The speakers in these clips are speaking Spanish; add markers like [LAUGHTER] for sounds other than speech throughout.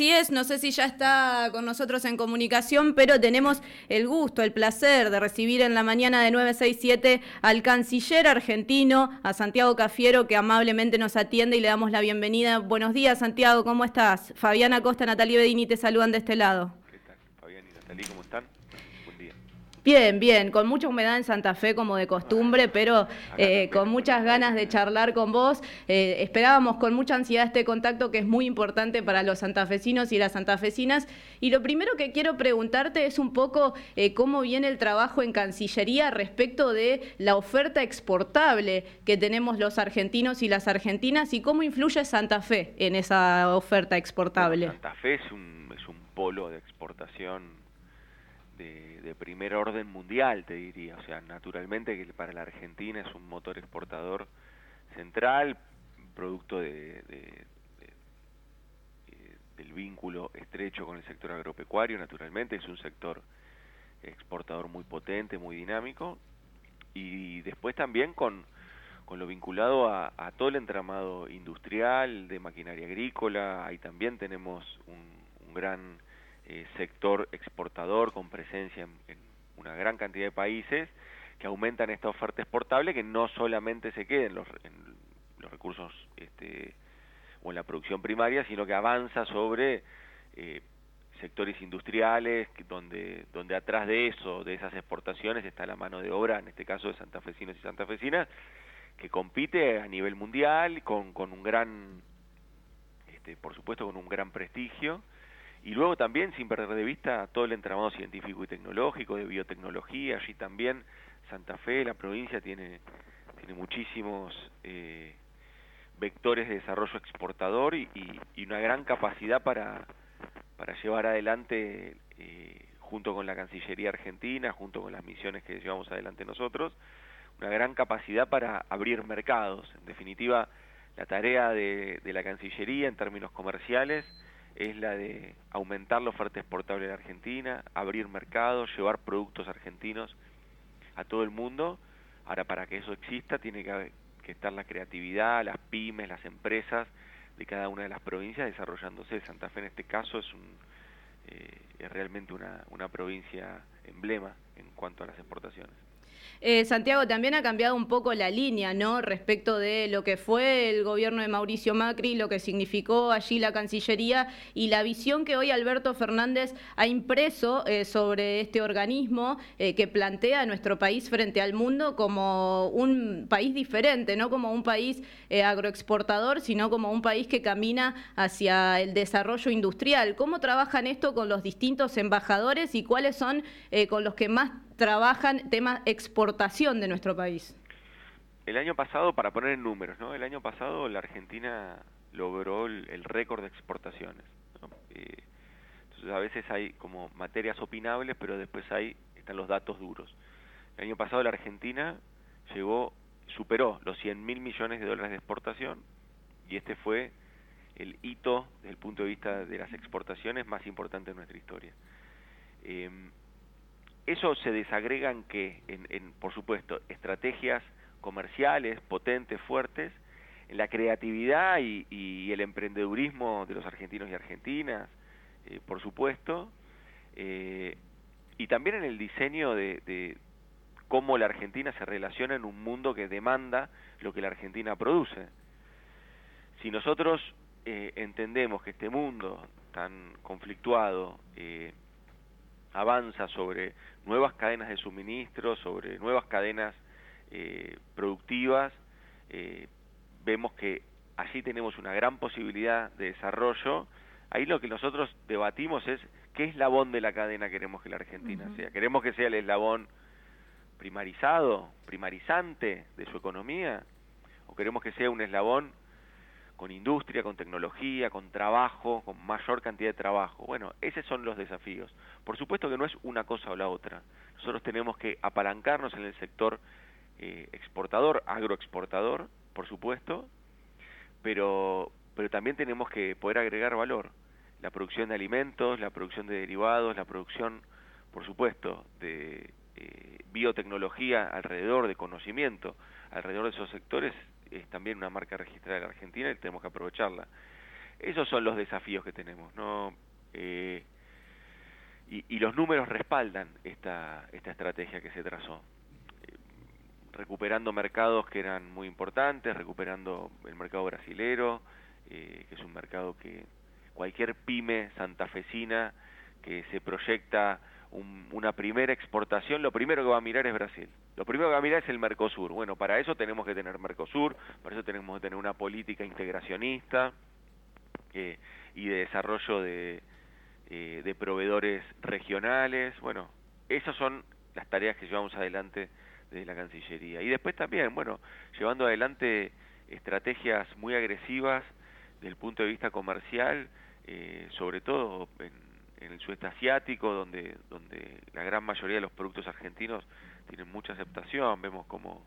Sí es, no sé si ya está con nosotros en comunicación, pero tenemos el gusto, el placer de recibir en la mañana de 967 al canciller argentino, a Santiago Cafiero, que amablemente nos atiende y le damos la bienvenida. Buenos días, Santiago, ¿cómo estás? Fabiana Costa, Natalia Bedini te saludan de este lado. ¿Qué tal, Fabián y Natalia, cómo están? Bien, bien, con mucha humedad en Santa Fe como de costumbre, pero eh, con muchas ganas de charlar con vos. Eh, esperábamos con mucha ansiedad este contacto que es muy importante para los santafesinos y las santafesinas. Y lo primero que quiero preguntarte es un poco eh, cómo viene el trabajo en Cancillería respecto de la oferta exportable que tenemos los argentinos y las argentinas y cómo influye Santa Fe en esa oferta exportable. Santa Fe es un, es un polo de exportación de, primer orden mundial, te diría. O sea, naturalmente que para la Argentina es un motor exportador central, producto de, eh, del vínculo estrecho con el sector agropecuario, naturalmente, es un sector exportador muy potente, muy dinámico, y después también con, con lo vinculado a, todo el entramado industrial, de maquinaria agrícola, ahí también tenemos un gran eh, sector exportador con presencia en, una gran cantidad de países que aumentan esta oferta exportable que no solamente se quede en los, los recursos este, o en la producción primaria, sino que avanza sobre eh, sectores industriales donde, donde atrás de eso, de esas exportaciones, está la mano de obra, en este caso de santafesinos y santafesinas, que compite a nivel mundial con, con un gran, este, por supuesto, con un gran prestigio y luego también, sin perder de vista, todo el entramado científico y tecnológico, de biotecnología, allí también Santa Fe, la provincia, tiene, tiene muchísimos eh, vectores de desarrollo exportador y, una gran capacidad para, para llevar adelante, eh, junto con la Cancillería Argentina, junto con las misiones que llevamos adelante nosotros, una gran capacidad para abrir mercados. En definitiva, la tarea de, de la Cancillería en términos comerciales es la de aumentar la oferta exportable de Argentina, abrir mercados, llevar productos argentinos a todo el mundo. Ahora, para que eso exista, tiene que, estar la creatividad, las pymes, las empresas de cada una de las provincias desarrollándose. Santa Fe, en este caso, es, un, eh, es realmente una, una provincia emblema en cuanto a las exportaciones. Eh, Santiago, también ha cambiado un poco la línea, ¿no? Respecto de lo que fue el gobierno de Mauricio Macri, lo que significó allí la Cancillería y la visión que hoy Alberto Fernández ha impreso eh, sobre este organismo eh, que plantea a nuestro país frente al mundo como un país diferente, no como un país agroexportador, sino como un país que camina hacia el desarrollo industrial. ¿Cómo trabajan esto con los distintos embajadores y cuáles son con los que más trabajan temas exportación de nuestro país? El año pasado, para poner en números, ¿no? El año pasado la Argentina logró el, récord de exportaciones. Eh, entonces a veces hay como materias opinables, pero después hay están los datos duros. El año pasado la Argentina llegó, superó los 100 mil millones de dólares de exportación y este fue el hito desde el punto de vista de las exportaciones más importante de nuestra historia. Eh, eso se desagrega en que, en, por supuesto, estrategias comerciales potentes, fuertes, en la creatividad y, el emprendedurismo de los argentinos y argentinas, eh, por supuesto, eh, y también en el diseño de, cómo la Argentina se relaciona en un mundo que demanda lo que la Argentina produce. Si nosotros eh, entendemos que este mundo tan conflictuado avanza sobre nuevas cadenas de suministro, sobre nuevas cadenas eh, productivas, eh, vemos que allí tenemos una gran posibilidad de desarrollo. Ahí lo que nosotros debatimos es qué eslabón de la cadena queremos que la Argentina sea. ¿Queremos que sea el eslabón primarizado, primarizante de su economía? ¿O queremos que sea un eslabón con industria, con tecnología, con trabajo, con mayor cantidad de trabajo. Bueno, esos son los desafíos. Por supuesto que no es una cosa o la otra. Nosotros tenemos que apalancarnos en el sector eh, exportador, agroexportador, por supuesto, pero, pero también tenemos que poder agregar valor. La producción de alimentos, la producción de derivados, la producción, por supuesto, de eh, biotecnología alrededor de conocimiento, alrededor de esos sectores es también una marca registrada en Argentina y tenemos que aprovecharla. esos son los desafíos que tenemos, ¿no? Eh, y, los números respaldan esta, esta estrategia que se trazó. Eh, recuperando mercados que eran muy importantes, recuperando el mercado brasilero, eh, que es un mercado que cualquier pyme santafesina que se proyecta una primera exportación, lo primero que va a mirar es Brasil. Lo primero que va a mirar es el Mercosur. Bueno, para eso tenemos que tener Mercosur, para eso tenemos que tener una política integracionista eh, y de desarrollo de, eh, de proveedores regionales. Bueno, esas son las tareas que llevamos adelante desde la Cancillería. Y después también, bueno, llevando adelante estrategias muy agresivas desde el punto de vista comercial, eh, sobre todo en, en, el sudeste asiático, donde, donde la gran mayoría de los productos argentinos tienen mucha aceptación. Vemos como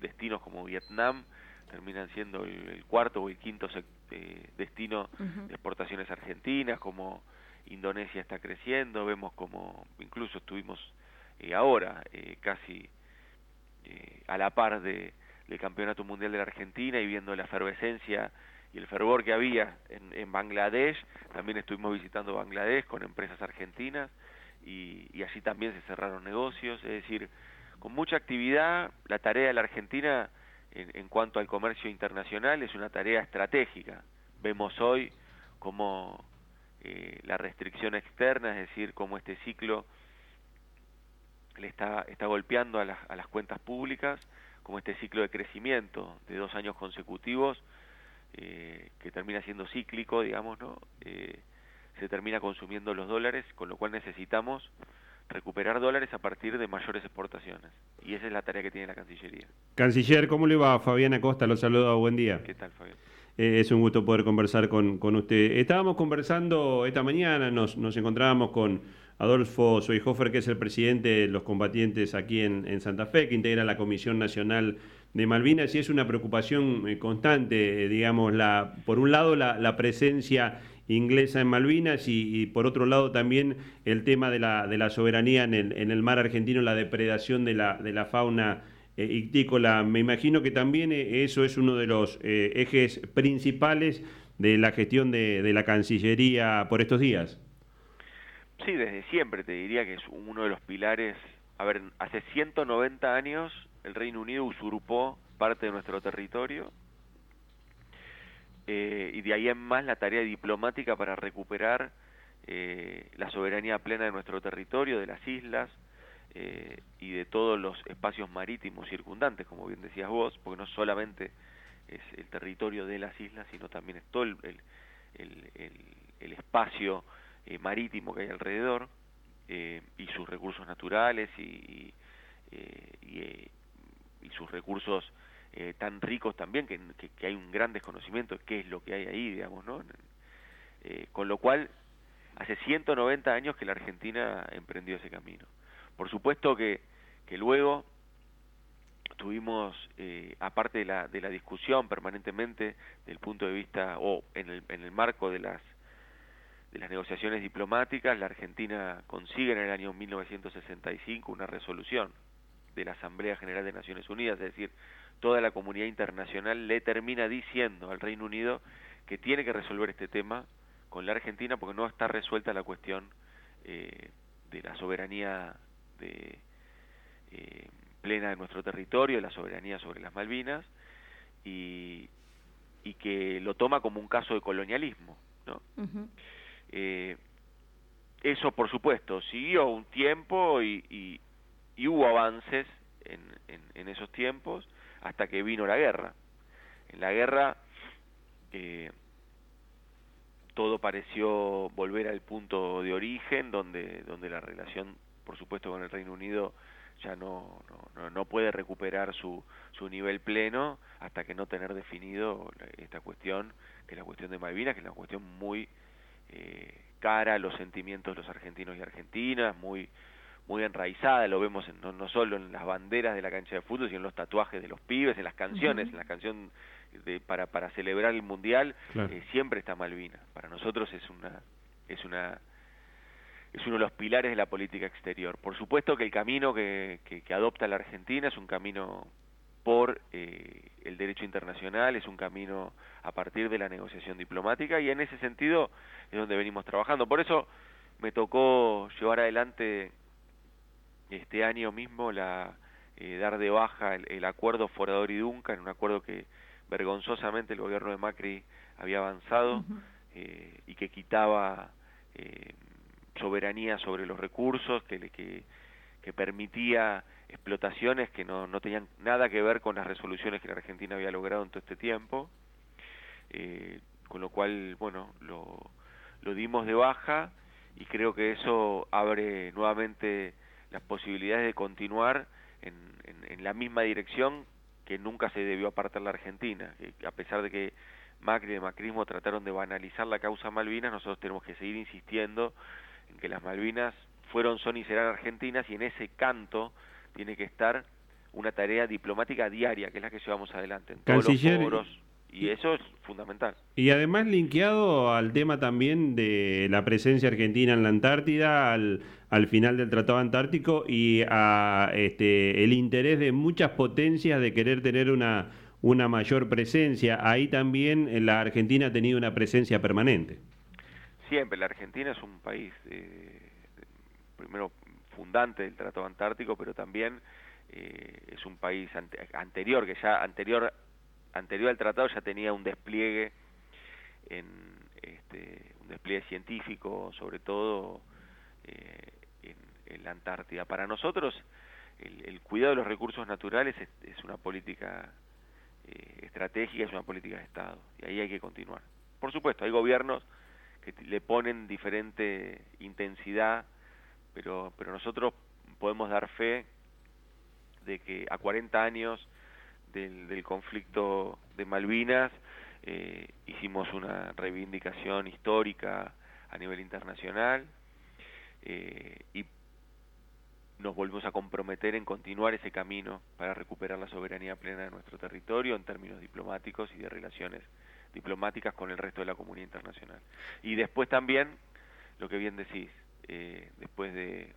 destinos como Vietnam terminan siendo el, cuarto o el quinto eh, destino de exportaciones argentinas, como Indonesia está creciendo, vemos como incluso estuvimos eh, ahora eh, casi eh, a la par de, del Campeonato Mundial de la Argentina y viendo la efervescencia y el fervor que había en, en Bangladesh, también estuvimos visitando Bangladesh con empresas argentinas y, y allí también se cerraron negocios, es decir, con mucha actividad, la tarea de la Argentina en, en cuanto al comercio internacional es una tarea estratégica. Vemos hoy cómo eh, la restricción externa, es decir, cómo este ciclo le está, está golpeando a las, a las cuentas públicas, como este ciclo de crecimiento de dos años consecutivos, eh, que termina siendo cíclico, digamos, ¿no? Eh, se termina consumiendo los dólares, con lo cual necesitamos recuperar dólares a partir de mayores exportaciones. Y esa es la tarea que tiene la Cancillería. Canciller, ¿cómo le va? Fabián Acosta, lo saludo, buen día. ¿Qué tal, Fabián? Eh, es un gusto poder conversar con, con, usted. Estábamos conversando esta mañana, nos, nos encontrábamos con Adolfo Soyhofer, que es el presidente de los combatientes aquí en, en, Santa Fe, que integra la Comisión Nacional de Malvinas, y es una preocupación eh, constante, eh, digamos, la, por un lado la, la presencia inglesa en Malvinas y, por otro lado también el tema de la, de la soberanía en el, en el mar argentino, la depredación de la, de la fauna eh, ictícola. Me imagino que también eso es uno de los eh, ejes principales de la gestión de, de, la Cancillería por estos días. Sí, desde siempre te diría que es uno de los pilares. A ver, hace 190 años el Reino Unido usurpó parte de nuestro territorio eh, y de ahí en más la tarea diplomática para recuperar eh, la soberanía plena de nuestro territorio, de las islas, eh, y de todos los espacios marítimos circundantes, como bien decías vos, porque no solamente es el territorio de las islas, sino también es todo el, el, el, el espacio eh, marítimo que hay alrededor y sus recursos naturales y, y, y, y sus recursos tan ricos también que, que, hay un gran desconocimiento de qué es lo que hay ahí, digamos, ¿no? con lo cual, hace 190 años que la Argentina emprendió ese camino. Por supuesto que, que luego tuvimos, eh, aparte de la, de la discusión permanentemente del punto de vista, o en el, en el marco de las, de las negociaciones diplomáticas, la Argentina consigue en el año 1965 una resolución de la Asamblea General de Naciones Unidas, es decir, toda la comunidad internacional le termina diciendo al Reino Unido que tiene que resolver este tema con la Argentina porque no está resuelta la cuestión eh, de la soberanía de, eh, plena de nuestro territorio, la soberanía sobre las Malvinas, y, y que lo toma como un caso de colonialismo. ¿no? Uh -huh. eh, eso, por supuesto, siguió un tiempo y, y, y hubo avances en, en, en, esos tiempos hasta que vino la guerra. En la guerra eh, todo pareció volver al punto de origen donde, donde la relación por supuesto con el Reino Unido ya no, no, no puede recuperar su, su nivel pleno hasta que no tener definido esta cuestión, que es la cuestión de Malvinas, que es una cuestión muy eh, cara a los sentimientos de los argentinos y argentinas, muy muy enraizada, lo vemos en, no, no, solo en las banderas de la cancha de fútbol, sino en los tatuajes de los pibes, en las canciones, uh -huh. en la canción de, para, para celebrar el Mundial, claro. eh, siempre está Malvinas. Para nosotros es una, es una es uno de los pilares de la política exterior. Por supuesto que el camino que, que, que adopta la Argentina es un camino por eh, el derecho internacional, es un camino a partir de la negociación diplomática y en ese sentido es donde venimos trabajando. Por eso me tocó llevar adelante este año mismo la eh, dar de baja el, acuerdo Forador y Duncan, un acuerdo que vergonzosamente el gobierno de Macri había avanzado eh, y que quitaba eh, soberanía sobre los recursos, que, que, que permitía explotaciones que no, no tenían nada que ver con las resoluciones que la Argentina había logrado en todo este tiempo, eh, con lo cual, bueno, lo, lo dimos de baja y creo que eso abre nuevamente las posibilidades de continuar en, en, la misma dirección que nunca se debió apartar la Argentina, que a pesar de que Macri y el macrismo trataron de banalizar la causa Malvinas, nosotros tenemos que seguir insistiendo en que las Malvinas fueron, son y serán argentinas y en ese canto tiene que estar una tarea diplomática diaria, que es la que llevamos adelante. En todos los foros, y eso es fundamental. Y además linkeado al tema también de la presencia argentina en la Antártida, al, al final del Tratado Antártico y a este, el interés de muchas potencias de querer tener una, una mayor presencia. Ahí también la Argentina ha tenido una presencia permanente. Siempre, la Argentina es un país, eh, primero fundante del Tratado Antártico, pero también eh, es un país anterior, que ya anterior, anterior al tratado ya tenía un despliegue en este, un despliegue científico, sobre todo eh, en, la Antártida. Para nosotros, el, cuidado de los recursos naturales es, una política eh, estratégica, es una política de Estado, y ahí hay que continuar. Por supuesto, hay gobiernos que le ponen diferente intensidad pero, pero nosotros podemos dar fe de que a 40 años del, del conflicto de Malvinas eh, hicimos una reivindicación histórica a nivel internacional eh, y nos volvemos a comprometer en continuar ese camino para recuperar la soberanía plena de nuestro territorio en términos diplomáticos y de relaciones diplomáticas con el resto de la comunidad internacional. Y después también, lo que bien decís, eh, después de,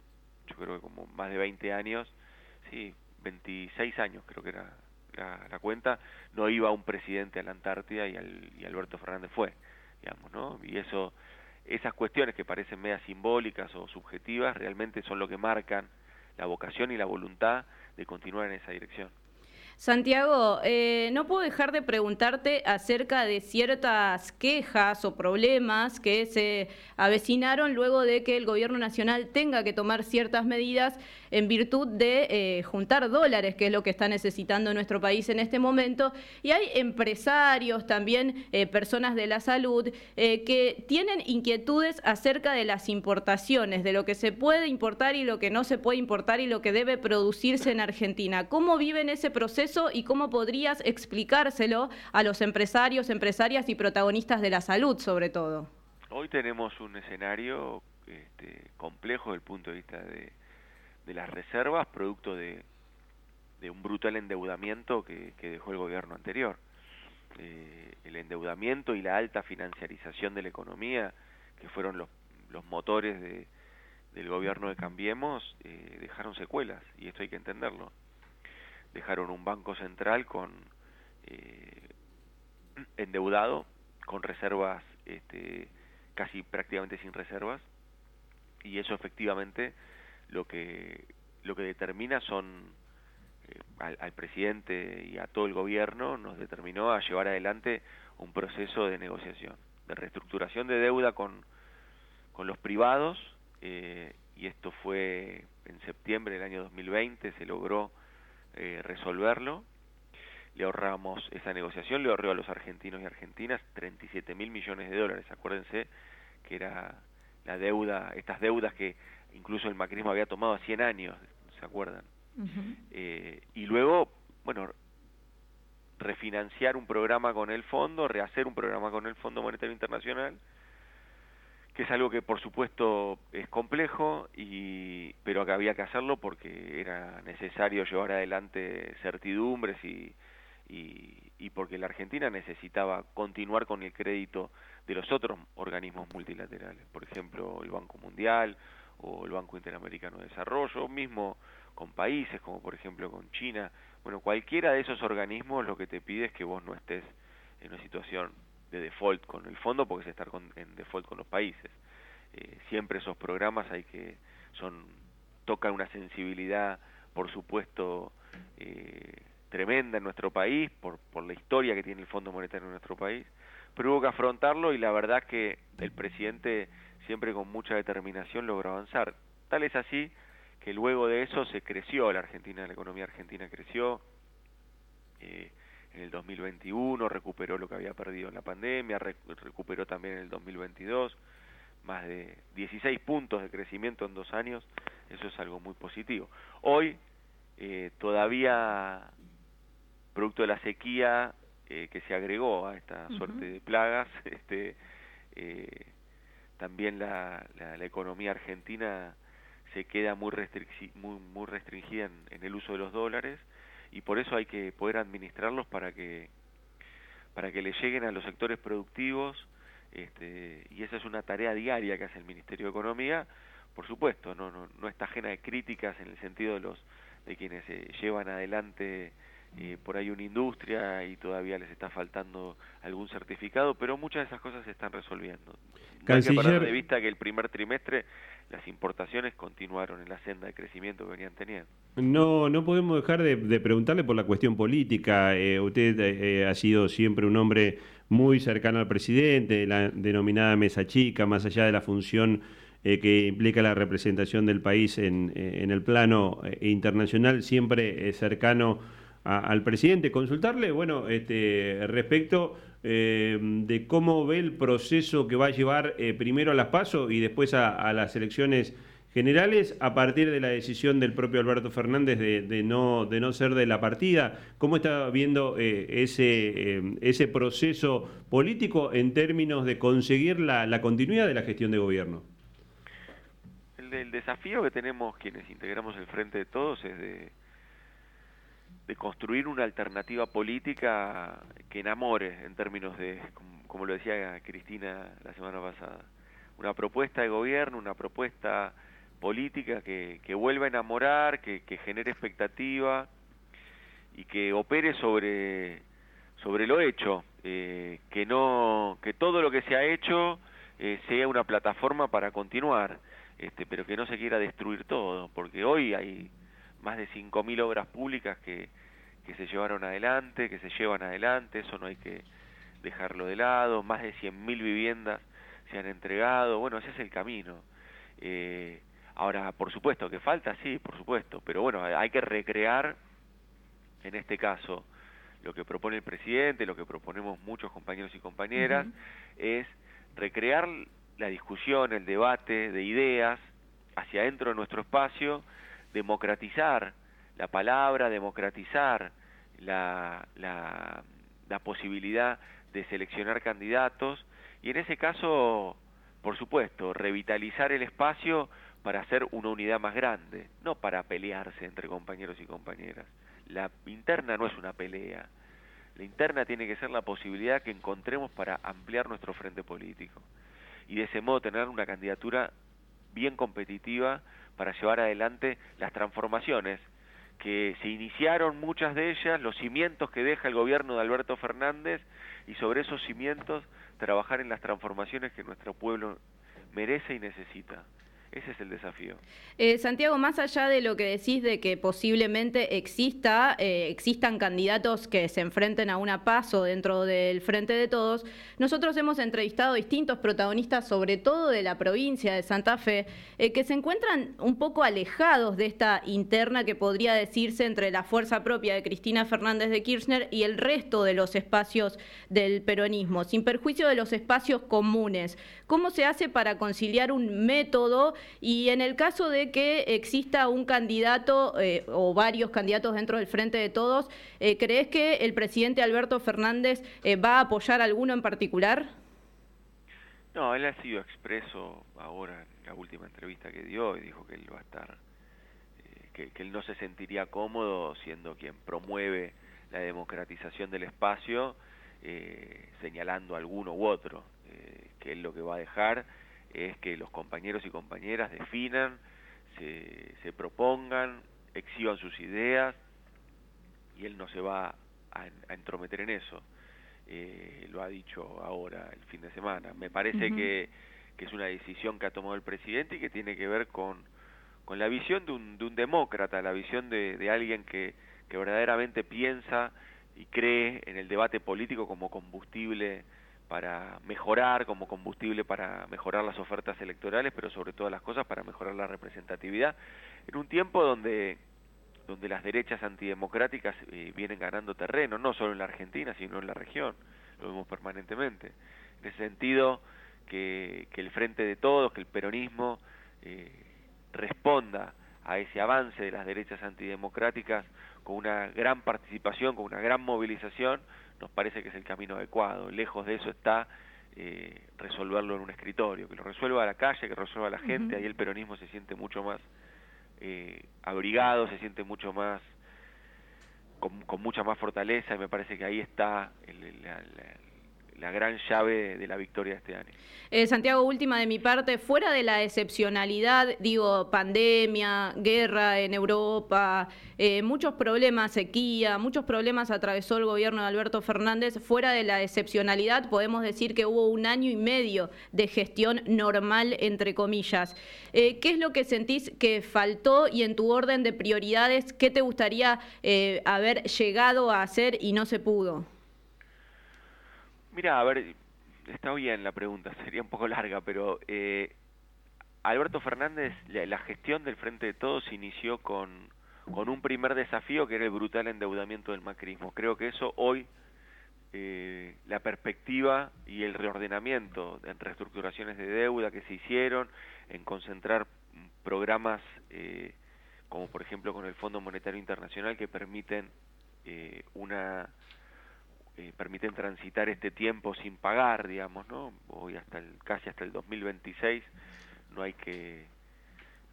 yo creo que como más de 20 años, sí, 26 años creo que era la, cuenta, no iba un presidente a la Antártida y, y Alberto Fernández fue, digamos, ¿no? Y eso, esas cuestiones que parecen medias simbólicas o subjetivas, realmente son lo que marcan la vocación y la voluntad de continuar en esa dirección. Santiago, eh, no puedo dejar de preguntarte acerca de ciertas quejas o problemas que se avecinaron luego de que el gobierno nacional tenga que tomar ciertas medidas en virtud de eh, juntar dólares, que es lo que está necesitando nuestro país en este momento. Y hay empresarios, también eh, personas de la salud, que tienen inquietudes acerca de las importaciones, de lo que se puede importar y lo que no se puede importar y lo que debe producirse en Argentina. ¿Cómo viven ese proceso? Y cómo podrías explicárselo a los empresarios, empresarias y protagonistas de la salud, sobre todo. Hoy tenemos un escenario este, complejo desde el punto de vista de, las reservas, producto de, un brutal endeudamiento que, dejó el gobierno anterior. Eh, el endeudamiento y la alta financiarización de la economía, que fueron los, los motores de, del gobierno de Cambiemos, eh, dejaron secuelas, y esto hay que entenderlo dejaron un banco central con eh, endeudado, con reservas este, casi prácticamente sin reservas, y eso efectivamente lo que lo que determina son eh, al, presidente y a todo el gobierno nos determinó a llevar adelante un proceso de negociación, de reestructuración de deuda con, con los privados, eh, y esto fue en septiembre del año 2020, se logró eh, resolverlo. Le ahorramos esa negociación, le ahorró a los argentinos y argentinas 37 mil millones de dólares. Acuérdense que era la deuda, estas deudas que incluso el macrismo había tomado a 100 años, ¿se acuerdan? Eh, y luego, bueno, refinanciar un programa con el fondo, rehacer un programa con el Fondo Monetario Internacional, que es algo que por supuesto es complejo, y, pero que había que hacerlo porque era necesario llevar adelante certidumbres y, y, porque la Argentina necesitaba continuar con el crédito de los otros organismos multilaterales, por ejemplo el Banco Mundial o el Banco Interamericano de Desarrollo, mismo con países, como por ejemplo con China. Bueno, cualquiera de esos organismos lo que te pide es que vos no estés en una situación de default con el fondo, porque es estar en default con los países. Eh, siempre esos programas hay que son tocan una sensibilidad, por supuesto, eh, tremenda en nuestro país, por, por la historia que tiene el Fondo Monetario en nuestro país, pero hubo que afrontarlo y la verdad que el presidente siempre con mucha determinación logró avanzar. Tal es así que luego de eso se creció la Argentina, la economía argentina creció, eh, en el 2021 recuperó lo que había perdido en la pandemia, recuperó también en el 2022, más de 16 puntos de crecimiento en dos años, eso es algo muy positivo. Hoy eh, todavía, producto de la sequía eh, que se agregó a esta suerte de plagas, [LAUGHS] este, eh, también la, la, economía argentina se queda muy, muy, muy restringida en, en, el uso de los dólares y por eso hay que poder administrarlos para que para que le lleguen a los sectores productivos este, y esa es una tarea diaria que hace el Ministerio de Economía por supuesto no no, no está ajena de críticas en el sentido de los de quienes eh, llevan adelante eh, por ahí una industria y todavía les está faltando algún certificado, pero muchas de esas cosas se están resolviendo. No hay que de vista que el primer trimestre las importaciones continuaron en la senda de crecimiento que venían teniendo. No, no podemos dejar de, preguntarle por la cuestión política. Eh, usted eh, ha sido siempre un hombre muy cercano al presidente, la denominada mesa chica, más allá de la función que implica la representación del país en, en el plano internacional, siempre cercano al presidente, consultarle, bueno, este, respecto eh, de cómo ve el proceso que va a llevar eh, primero a las PASO y después a, las elecciones generales a partir de la decisión del propio Alberto Fernández de, no, de no ser de la partida. ¿Cómo está viendo eh, ese, ese proceso político en términos de conseguir la, la continuidad de la gestión de gobierno? El, el desafío que tenemos quienes integramos el Frente de Todos es de de construir una alternativa política que enamore en términos de, como, lo decía Cristina la semana pasada, una propuesta de gobierno, una propuesta política que, que vuelva a enamorar, que, que genere expectativa y que opere sobre, sobre lo hecho, eh, que, no, que todo lo que se ha hecho eh, sea una plataforma para continuar, este, pero que no se quiera destruir todo, porque hoy hay más de 5.000 obras públicas que, que se llevaron adelante, que se llevan adelante, eso no hay que dejarlo de lado, más de 100.000 viviendas se han entregado, bueno, ese es el camino. Eh, ahora, por supuesto, que falta, sí, por supuesto, pero bueno, hay que recrear, en este caso, lo que propone el presidente, lo que proponemos muchos compañeros y compañeras, es recrear la discusión, el debate de ideas hacia adentro de nuestro espacio, democratizar la palabra, democratizar la, la, posibilidad de seleccionar candidatos y en ese caso, por supuesto, revitalizar el espacio para hacer una unidad más grande, no para pelearse entre compañeros y compañeras. La interna no es una pelea, la interna tiene que ser la posibilidad que encontremos para ampliar nuestro frente político y de ese modo tener una candidatura bien competitiva para llevar adelante las transformaciones que se iniciaron muchas de ellas, los cimientos que deja el gobierno de Alberto Fernández y sobre esos cimientos trabajar en las transformaciones que nuestro pueblo merece y necesita. Ese es el desafío. Eh, Santiago, más allá de lo que decís de que posiblemente exista, eh, existan candidatos que se enfrenten a una paso dentro del Frente de Todos, nosotros hemos entrevistado distintos protagonistas, sobre todo de la provincia de Santa Fe, eh, que se encuentran un poco alejados de esta interna que podría decirse entre la fuerza propia de Cristina Fernández de Kirchner y el resto de los espacios del peronismo, sin perjuicio de los espacios comunes. ¿Cómo se hace para conciliar un método y en el caso de que exista un candidato eh, o varios candidatos dentro del Frente de Todos, eh, ¿crees que el presidente Alberto Fernández eh, va a apoyar a alguno en particular? No, él ha sido expreso ahora en la última entrevista que dio y dijo que él va a estar, que, él no se sentiría cómodo siendo quien promueve la democratización del espacio, señalando a alguno u otro, que él lo que va a dejar es que los compañeros y compañeras definan, se, se propongan exhiban sus ideas y él no se va a, entrometer en eso. Eh, lo ha dicho ahora el fin de semana. Me parece que, que, es una decisión que ha tomado el presidente y que tiene que ver con, con la visión de un, de un demócrata, la visión de, de alguien que, que verdaderamente piensa y cree en el debate político como combustible para mejorar, como combustible para mejorar las ofertas electorales, pero sobre todas las cosas para mejorar la representatividad, en un tiempo donde donde las derechas antidemocráticas eh, vienen ganando terreno, no solo en la Argentina, sino en la región, lo vemos permanentemente. En ese sentido, que, que el Frente de Todos, que el peronismo eh, responda a ese avance de las derechas antidemocráticas con una gran participación, con una gran movilización, nos parece que es el camino adecuado. Lejos de eso está eh, resolverlo en un escritorio, que lo resuelva la calle, que lo resuelva la gente, ahí el peronismo se siente mucho más eh, abrigado, se siente mucho más con, con, mucha más fortaleza. Y me parece que ahí está el, la, la gran llave de la victoria de este año. Eh, Santiago, última de mi parte, fuera de la excepcionalidad, digo, pandemia, guerra en Europa, eh, muchos problemas, sequía, muchos problemas atravesó el gobierno de Alberto Fernández, fuera de la excepcionalidad podemos decir que hubo un año y medio de gestión normal, entre comillas. Eh, ¿Qué es lo que sentís que faltó y en tu orden de prioridades, qué te gustaría haber llegado a hacer y no se pudo? Mira, a ver, está bien la pregunta, [LAUGHS] sería un poco larga, pero eh, Alberto Fernández, la, gestión del Frente de Todos inició con, con un primer desafío que era el brutal endeudamiento del macrismo. Creo que eso hoy, eh, la perspectiva y el reordenamiento en reestructuraciones de deuda que se hicieron, en concentrar programas eh, como por ejemplo con el Fondo Monetario Internacional que permiten eh, una eh, permiten transitar este tiempo sin pagar, digamos, ¿no? Hoy hasta el, casi hasta el 2026 no hay que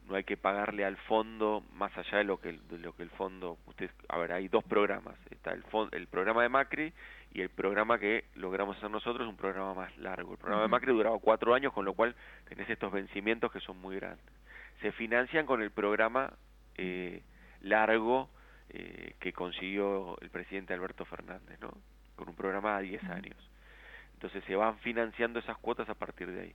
no hay que pagarle al fondo más allá de lo que de lo que el fondo usted a ver hay dos programas está el el programa de Macri y el programa que logramos hacer nosotros un programa más largo. El programa de Macri duraba cuatro años con lo cual tenés estos vencimientos que son muy grandes. Se financian con el programa eh, largo eh, que consiguió el presidente Alberto Fernández no con un programa a 10 años. Entonces se van financiando esas cuotas a partir de ahí.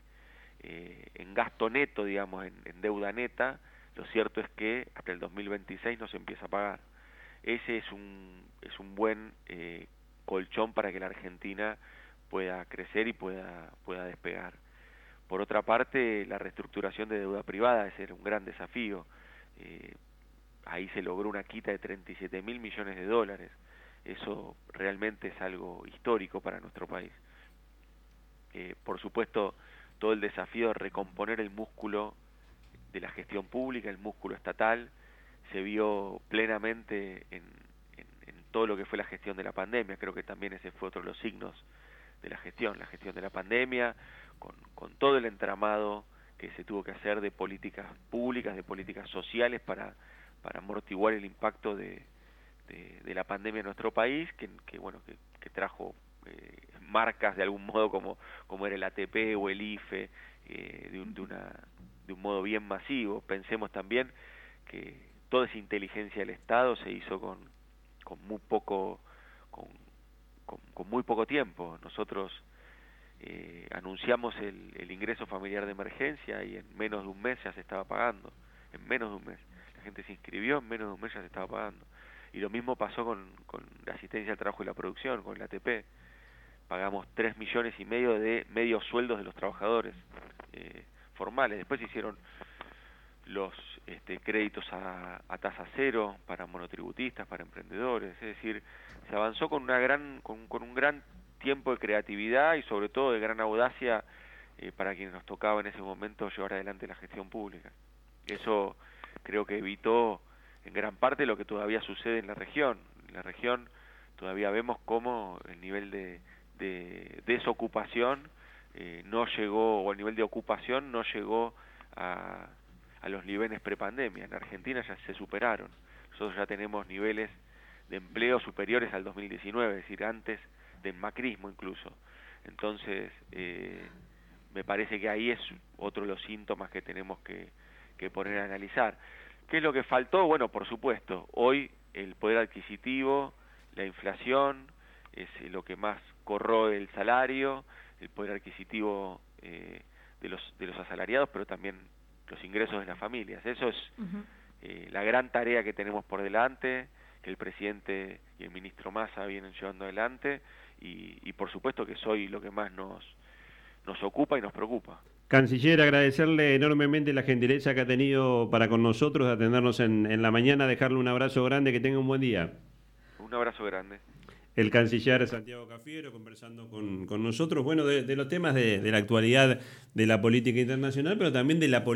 Eh, en gasto neto, digamos, en, deuda neta, lo cierto es que hasta el 2026 no se empieza a pagar. Ese es un, es un buen eh, colchón para que la Argentina pueda crecer y pueda, pueda despegar. Por otra parte, la reestructuración de deuda privada es un gran desafío. Eh, ahí se logró una quita de 37 mil millones de dólares. Eso realmente es algo histórico para nuestro país. Eh, por supuesto, todo el desafío de recomponer el músculo de la gestión pública, el músculo estatal, se vio plenamente en, todo lo que fue la gestión de la pandemia. Creo que también ese fue otro de los signos de la gestión, la gestión de la pandemia, con, con todo el entramado que se tuvo que hacer de políticas públicas, de políticas sociales para, para amortiguar el impacto de, de, la pandemia en nuestro país, que, bueno, que, trajo eh, marcas de algún modo como, como era el ATP o el IFE, eh, de, un, de, una, de un modo bien masivo. Pensemos también que toda esa inteligencia del Estado se hizo con, con muy poco con, con, muy poco tiempo. Nosotros eh, anunciamos el, el ingreso familiar de emergencia y en menos de un mes ya se estaba pagando, en menos de un mes. La gente se inscribió, en menos de un mes ya se estaba pagando. Y lo mismo pasó con, con la asistencia al trabajo y la producción, con el ATP. Pagamos 3 millones y medio de medios sueldos de los trabajadores eh, formales. Después hicieron los este, créditos a, tasa cero para monotributistas, para emprendedores. Es decir, se avanzó con, una gran, con, con un gran tiempo de creatividad y sobre todo de gran audacia eh, para quienes nos tocaba en ese momento llevar adelante la gestión pública. Eso creo que evitó en gran parte lo que todavía sucede en la región. En la región todavía vemos cómo el nivel de, desocupación eh, no llegó, o el nivel de ocupación no llegó a, a los niveles prepandemia. En Argentina ya se superaron. Nosotros ya tenemos niveles de empleo superiores al 2019, es decir, antes del macrismo incluso. Entonces, eh, me parece que ahí es otro de los síntomas que tenemos que poner a analizar ¿Qué es lo que faltó? Bueno, por supuesto, hoy el poder adquisitivo, la inflación, es lo que más corroe el salario, el poder adquisitivo eh, de, los, de los asalariados, pero también los ingresos de las familias. Eso es eh, la gran tarea que tenemos por delante, que el presidente y el ministro Massa vienen llevando adelante, y, y por supuesto que soy lo que más nos, nos ocupa y nos preocupa. Canciller, agradecerle enormemente la gentileza que ha tenido para con nosotros, de atendernos en, en la mañana, dejarle un abrazo grande, que tenga un buen día. Un abrazo grande. El canciller Santiago Cafiero conversando con, con nosotros, bueno, de, de los temas de, de, la actualidad de la política internacional, pero también de la política